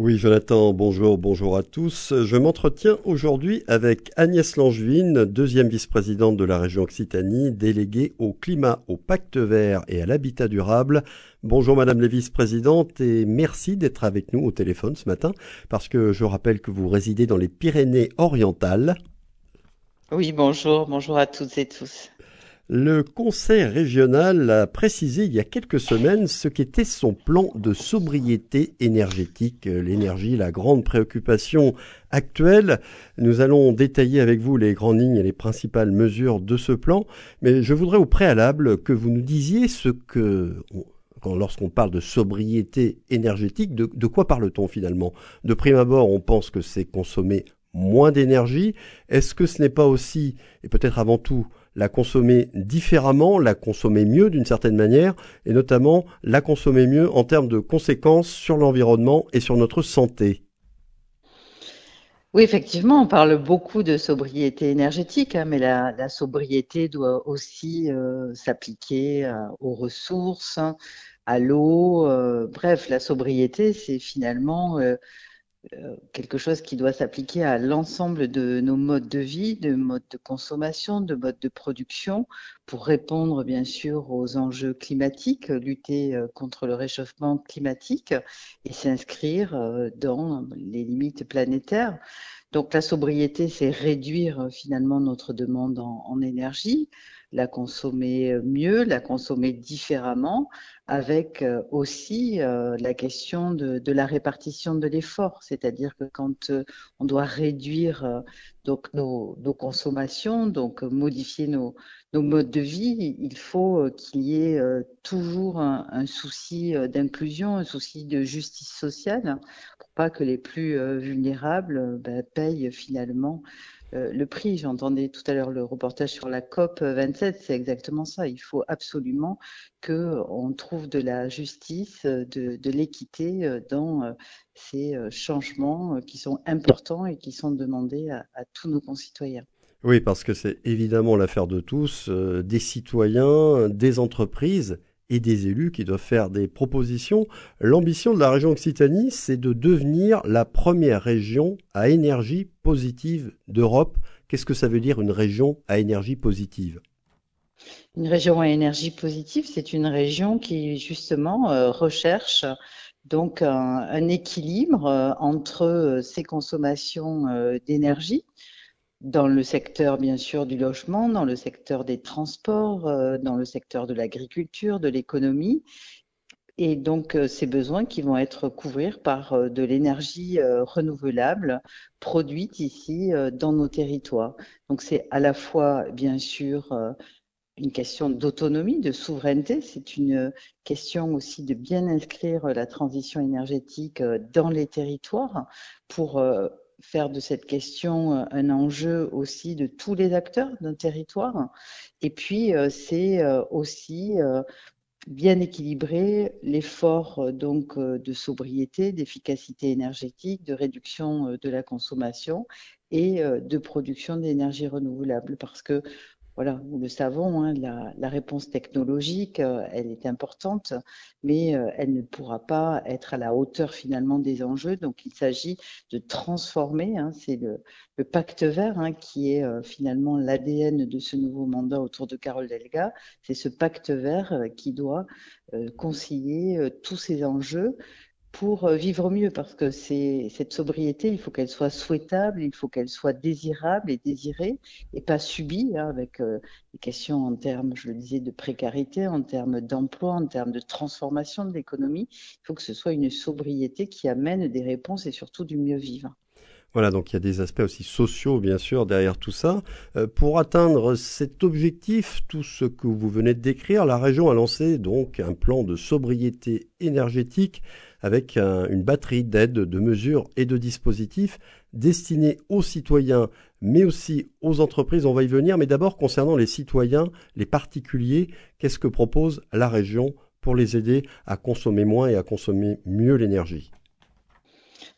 Oui, Jonathan, bonjour, bonjour à tous. Je m'entretiens aujourd'hui avec Agnès Langevin, deuxième vice-présidente de la région Occitanie, déléguée au climat, au pacte vert et à l'habitat durable. Bonjour Madame la vice-présidente et merci d'être avec nous au téléphone ce matin parce que je rappelle que vous résidez dans les Pyrénées orientales. Oui, bonjour, bonjour à toutes et tous. Le Conseil régional a précisé il y a quelques semaines ce qu'était son plan de sobriété énergétique. L'énergie, la grande préoccupation actuelle. Nous allons détailler avec vous les grandes lignes et les principales mesures de ce plan, mais je voudrais au préalable que vous nous disiez ce que lorsqu'on parle de sobriété énergétique, de, de quoi parle-t-on finalement? De prime abord, on pense que c'est consommer moins d'énergie. Est-ce que ce n'est pas aussi, et peut-être avant tout, la consommer différemment, la consommer mieux d'une certaine manière, et notamment la consommer mieux en termes de conséquences sur l'environnement et sur notre santé. Oui, effectivement, on parle beaucoup de sobriété énergétique, hein, mais la, sobriété doit aussi euh, s'appliquer euh, aux ressources, à l'eau. Euh, bref, la sobriété, c'est finalement quelque chose qui doit s'appliquer à l'ensemble de nos modes de vie, de modes de consommation, de modes de production, pour répondre bien sûr aux enjeux climatiques, lutter euh, contre le réchauffement climatique et s'inscrire euh, dans les limites planétaires. Donc la sobriété, c'est réduire finalement notre demande en, énergie, la consommer mieux, la consommer différemment, avec euh, aussi euh, la question de, la répartition de l'effort, c'est-à-dire que quand euh, on doit réduire nos, consommations, donc modifier nos, modes de vie, il faut qu'il y ait toujours un, souci d'inclusion, un souci de justice sociale, pour pas que les plus vulnérables ben, payent finalement le prix. J'entendais tout à l'heure le reportage sur la COP 27, c'est exactement ça. Il faut absolument qu'on trouve de la justice, de, l'équité euh, dans euh, ces changements qui sont importants et qui sont demandés à tous nos concitoyens. Oui, parce que c'est évidemment l'affaire de tous, des citoyens, des entreprises et des élus qui doivent faire des propositions. L'ambition de la région Occitanie, c'est de devenir la première région à énergie positive d'Europe. Qu'est-ce que ça veut dire une région à énergie positive? Une région à énergie positive, c'est une région qui justement euh, recherche donc un, équilibre euh, entre euh, ses consommations d'énergie, dans le secteur, bien sûr, du logement, dans le secteur des transports, dans le secteur de l'agriculture, de l'économie. Et donc, ces besoins qui vont être couverts par de l'énergie renouvelable produite ici dans nos territoires. Donc, c'est à la fois, bien sûr, une question d'autonomie, de souveraineté. C'est une question aussi de bien inscrire la transition énergétique dans les territoires pour faire de cette question euh, un enjeu aussi de tous les acteurs d'un territoire. Et puis, euh, c'est euh, aussi bien équilibrer l'effort donc de sobriété, d'efficacité énergétique, de réduction de la consommation et de production d'énergie renouvelable parce que voilà, nous le savons, hein, la, réponse technologique, euh, elle est importante, mais euh, elle ne pourra pas être à la hauteur finalement des enjeux. Donc, il s'agit de transformer, hein, c'est le, pacte vert hein, qui est euh, finalement l'ADN de ce nouveau mandat autour de Carole Delga. C'est ce pacte vert qui doit concilier tous ces enjeux pour euh, vivre mieux, parce que cette sobriété, il faut qu'elle soit souhaitable, il faut qu'elle soit désirable et désirée, et pas subie, hein, avec euh, des questions en termes, je le disais, de précarité, en termes d'emploi, en termes de transformation de l'économie. Il faut que ce soit une sobriété qui amène des réponses et surtout du mieux vivre. Voilà, donc il y a des aspects aussi sociaux, bien sûr, derrière tout ça. Euh, pour atteindre cet objectif, tout ce que vous venez de décrire, la région a lancé donc un plan de sobriété énergétique avec une batterie d'aides, de mesures et de dispositifs destinés aux citoyens, mais aussi aux entreprises. On va y venir, mais d'abord concernant les citoyens, les particuliers, qu'est-ce que propose la région pour les aider à consommer moins et à consommer mieux l'énergie?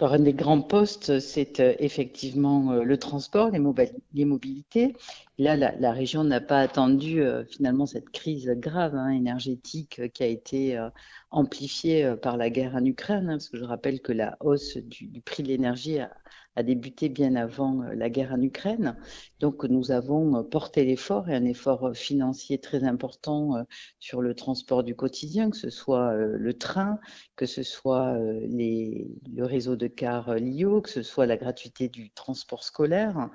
Un des grands postes, c'est euh, effectivement euh, le transport, les, mobilités. là, la, région n'a pas attendu finalement cette crise grave hein, énergétique qui a été amplifiée par la guerre en Ukraine, hein, parce que je rappelle que la hausse du, du prix de l'énergie a, a débuté bien avant euh, la guerre en Ukraine. Donc nous avons euh, porté l'effort et un effort euh, financier très important sur le transport du quotidien, que ce soit le train, que ce soit le réseau de cars LIO, que ce soit la gratuité du transport scolaire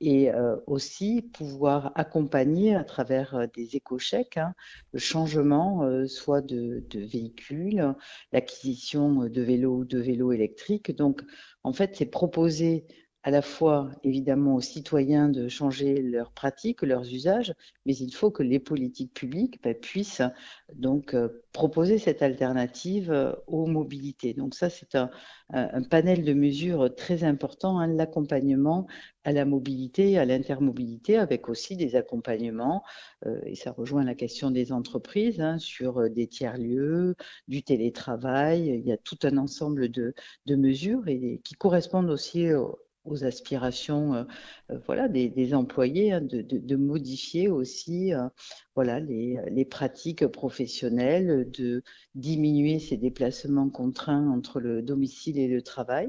et aussi pouvoir accompagner à travers des éco-chèques hein, le changement soit de, de véhicules, l'acquisition de vélos ou de vélos électriques. Donc en fait, c'est proposer à la fois évidemment aux citoyens de changer leurs pratiques, leurs usages, mais il faut que les politiques publiques bah, puissent donc euh, proposer cette alternative euh, aux mobilités. Donc ça, c'est un, panel de mesures très important, hein, l'accompagnement à la mobilité, à l'intermobilité, avec aussi des accompagnements, euh, et ça rejoint la question des entreprises, hein, sur des tiers-lieux, du télétravail, il y a tout un ensemble de, mesures et, qui correspondent aussi aux aux aspirations euh, euh, voilà, des, employés, hein, de, modifier aussi euh, voilà, les, pratiques professionnelles, de diminuer ces déplacements contraints entre le domicile et le travail.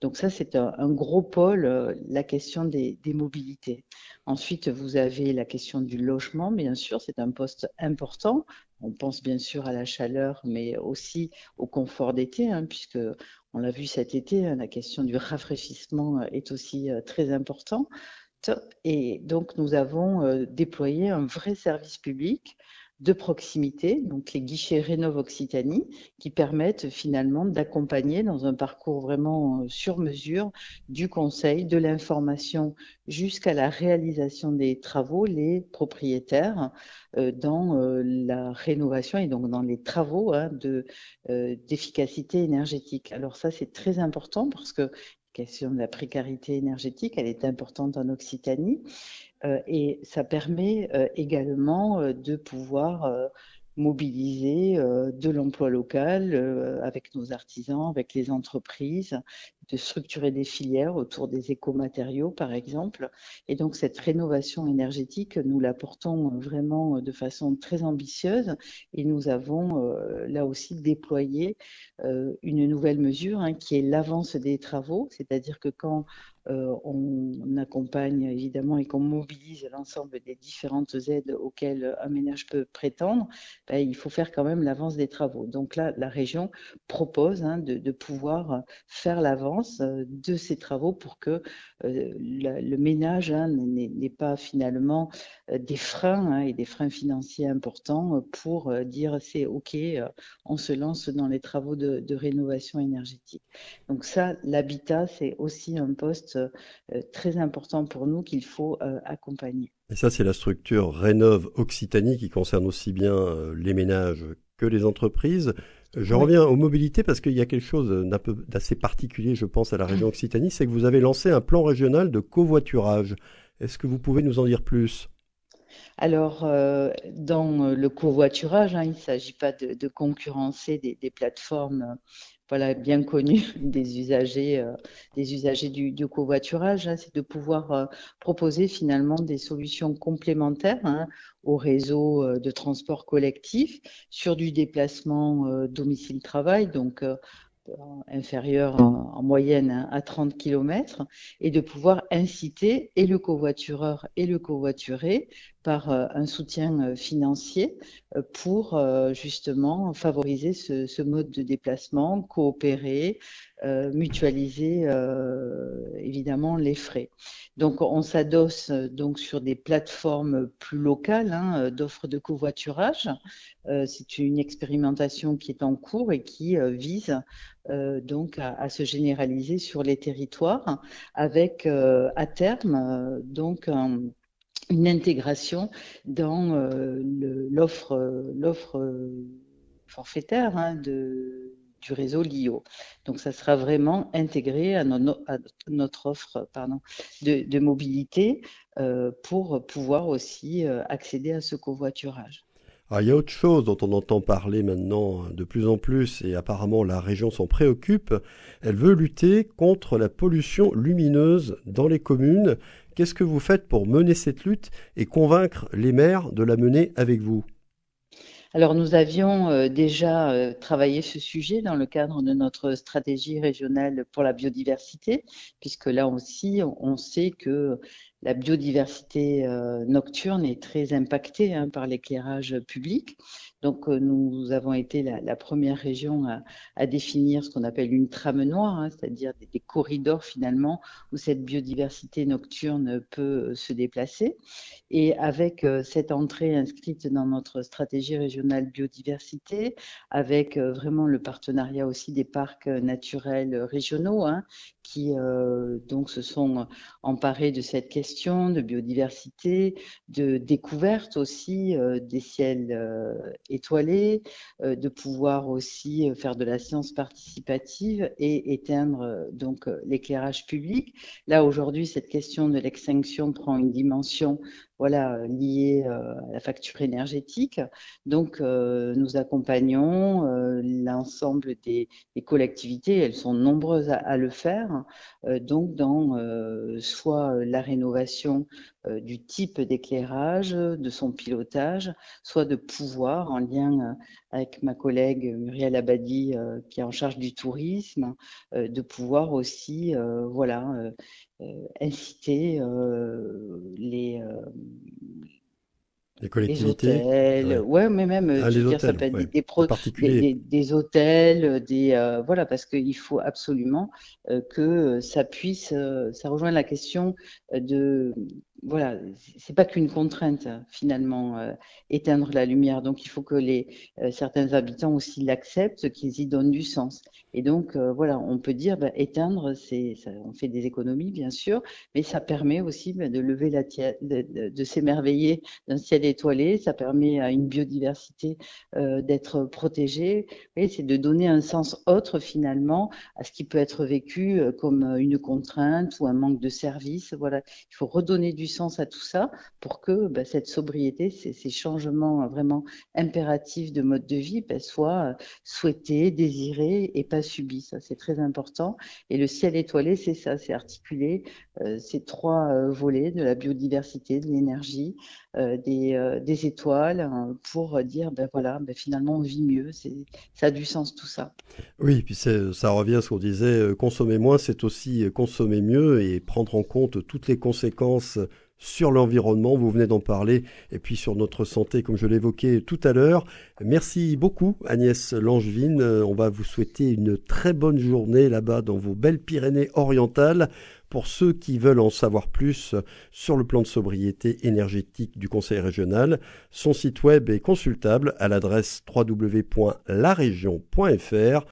Donc ça, c'est un, gros pôle, la question des, des, mobilités. Ensuite, vous avez la question du logement, bien sûr, c'est un poste important. On pense bien sûr à la chaleur, mais aussi au confort d'été, hein, puisque on l'a vu cet été, hein, la question du rafraîchissement euh, est aussi euh, très importante. Et donc, nous avons euh, déployé un vrai service public de proximité, donc les guichets Rénov Occitanie, qui permettent finalement d'accompagner dans un parcours vraiment euh, sur mesure du conseil, de l'information jusqu'à la réalisation des travaux, les propriétaires euh, dans euh, la rénovation et donc dans les travaux hein, de d'efficacité énergétique. Alors ça c'est très important parce que question de la précarité énergétique, elle est importante en Occitanie. Euh, et ça permet euh, également euh, de pouvoir mobiliser de l'emploi local avec nos artisans, avec les entreprises, de structurer des filières autour des écomatériaux, par exemple. Et donc, cette rénovation énergétique, nous la portons vraiment de façon très ambitieuse et nous avons là aussi déployé une nouvelle mesure hein, qui est l'avance des travaux, c'est-à-dire que quand euh, on, accompagne évidemment et qu'on mobilise l'ensemble des différentes aides auxquelles un ménage peut prétendre, ben, il faut faire quand même l'avance des travaux. Donc là, la région propose hein, de, pouvoir faire l'avance euh, de ces travaux pour que euh, le ménage hein, n'ait pas finalement des freins hein, et des freins financiers importants pour dire c'est OK, on se lance dans les travaux de, de rénovation énergétique. Donc ça, l'habitat, c'est aussi un poste euh, très important pour nous qu'il faut euh, accompagner. Et ça, c'est la structure Rénov Occitanie qui concerne aussi bien euh, les ménages que les entreprises. Je reviens aux mobilités parce qu'il y a quelque chose d'assez particulier, je pense, à la région Occitanie, c'est que vous avez lancé un plan régional de covoiturage. Est-ce que vous pouvez nous en dire plus? Alors, dans le covoiturage, hein, il ne s'agit pas de, concurrencer des, plateformes voilà, bien connu des usagers, euh, des usagers du, covoiturage, hein, c'est de pouvoir euh, proposer finalement des solutions complémentaires hein, au réseau euh, de transport collectif sur du déplacement domicile-travail, donc inférieur en, moyenne hein, à 30 km, et de pouvoir inciter et le covoitureur et le covoituré par euh, un soutien euh, financier euh, pour justement favoriser ce, mode de déplacement, coopérer, mutualiser évidemment les frais. Donc on s'adosse donc sur des plateformes plus locales hein, d'offres de covoiturage. C'est une expérimentation qui est en cours et qui vise donc à, à, se généraliser sur les territoires avec à terme donc un une intégration dans euh, l'offre l'offre euh, forfaitaire hein, de, du réseau LIO. Donc, ça sera vraiment intégré à, notre offre pardon, de, mobilité euh, pour pouvoir aussi accéder à ce covoiturage. Ah, il y a autre chose dont on entend parler maintenant de plus en plus et apparemment la région s'en préoccupe. Elle veut lutter contre la pollution lumineuse dans les communes. Qu'est-ce que vous faites pour mener cette lutte et convaincre les maires de la mener avec vous? Alors nous avions euh, déjà euh, travaillé ce sujet dans le cadre de notre stratégie régionale pour la biodiversité, puisque là aussi on sait que la biodiversité euh, nocturne est très impactée hein, par l'éclairage public. Donc, euh, nous avons été la, première région à, définir ce qu'on appelle une trame noire, hein, c'est-à-dire des, corridors finalement où cette biodiversité nocturne peut euh, se déplacer. Et avec cette entrée inscrite dans notre stratégie régionale biodiversité, avec vraiment le partenariat aussi des parcs naturels régionaux, hein, qui donc se sont emparés de cette question de biodiversité, de découverte aussi euh, des ciels euh, étoilés, euh, de pouvoir aussi faire de la science participative et éteindre donc l'éclairage public. Là aujourd'hui, cette question de l'extinction prend une dimension voilà, liées euh, à la facture énergétique. Donc, euh, nous accompagnons euh, l'ensemble des, collectivités, elles sont nombreuses à, le faire, donc dans soit la rénovation du type d'éclairage, de son pilotage, soit de pouvoir, en lien avec ma collègue Muriel Abadi, qui est en charge du tourisme, de pouvoir aussi, voilà, inciter euh, les les collectivités hôtels, ouais. mais même, ah, dire, ça peut être des, des, des, hôtels, des, euh, voilà, parce qu'il faut absolument que ça puisse, ça rejoint la question de, voilà, c'est pas qu'une contrainte finalement euh, éteindre la lumière. Donc il faut que les euh, certains habitants aussi l'acceptent, qu'ils y donnent du sens. Et donc euh, voilà, on peut dire bah, éteindre, c'est, on fait des économies bien sûr, mais ça permet aussi bah, de lever la de, de, s'émerveiller d'un ciel étoilé. Ça permet à une biodiversité d'être protégée. Et c'est de donner un sens autre finalement à ce qui peut être vécu comme une contrainte ou un manque de service. Voilà, il faut redonner du sens à tout ça pour que bah, cette sobriété, ces, changements vraiment impératifs de mode de vie bah, soient souhaités, désirés et pas subis. Ça, c'est très important. Et le ciel étoilé, c'est ça, c'est articulé euh, ces trois euh, volets de la biodiversité, de l'énergie, euh, des, des, étoiles hein, pour dire, ben voilà, ben finalement, on vit mieux. Ça a du sens tout ça. Oui, puis ça revient à ce qu'on disait, consommer moins, c'est aussi consommer mieux et prendre en compte toutes les conséquences sur l'environnement, vous venez d'en parler, et puis sur notre santé, comme je l'évoquais tout à l'heure. Merci beaucoup, Agnès Langevin. On va vous souhaiter une très bonne journée là-bas dans vos belles Pyrénées orientales. Pour ceux qui veulent en savoir plus sur le plan de sobriété énergétique du Conseil régional, son site web est consultable à l'adresse www.larégion.fr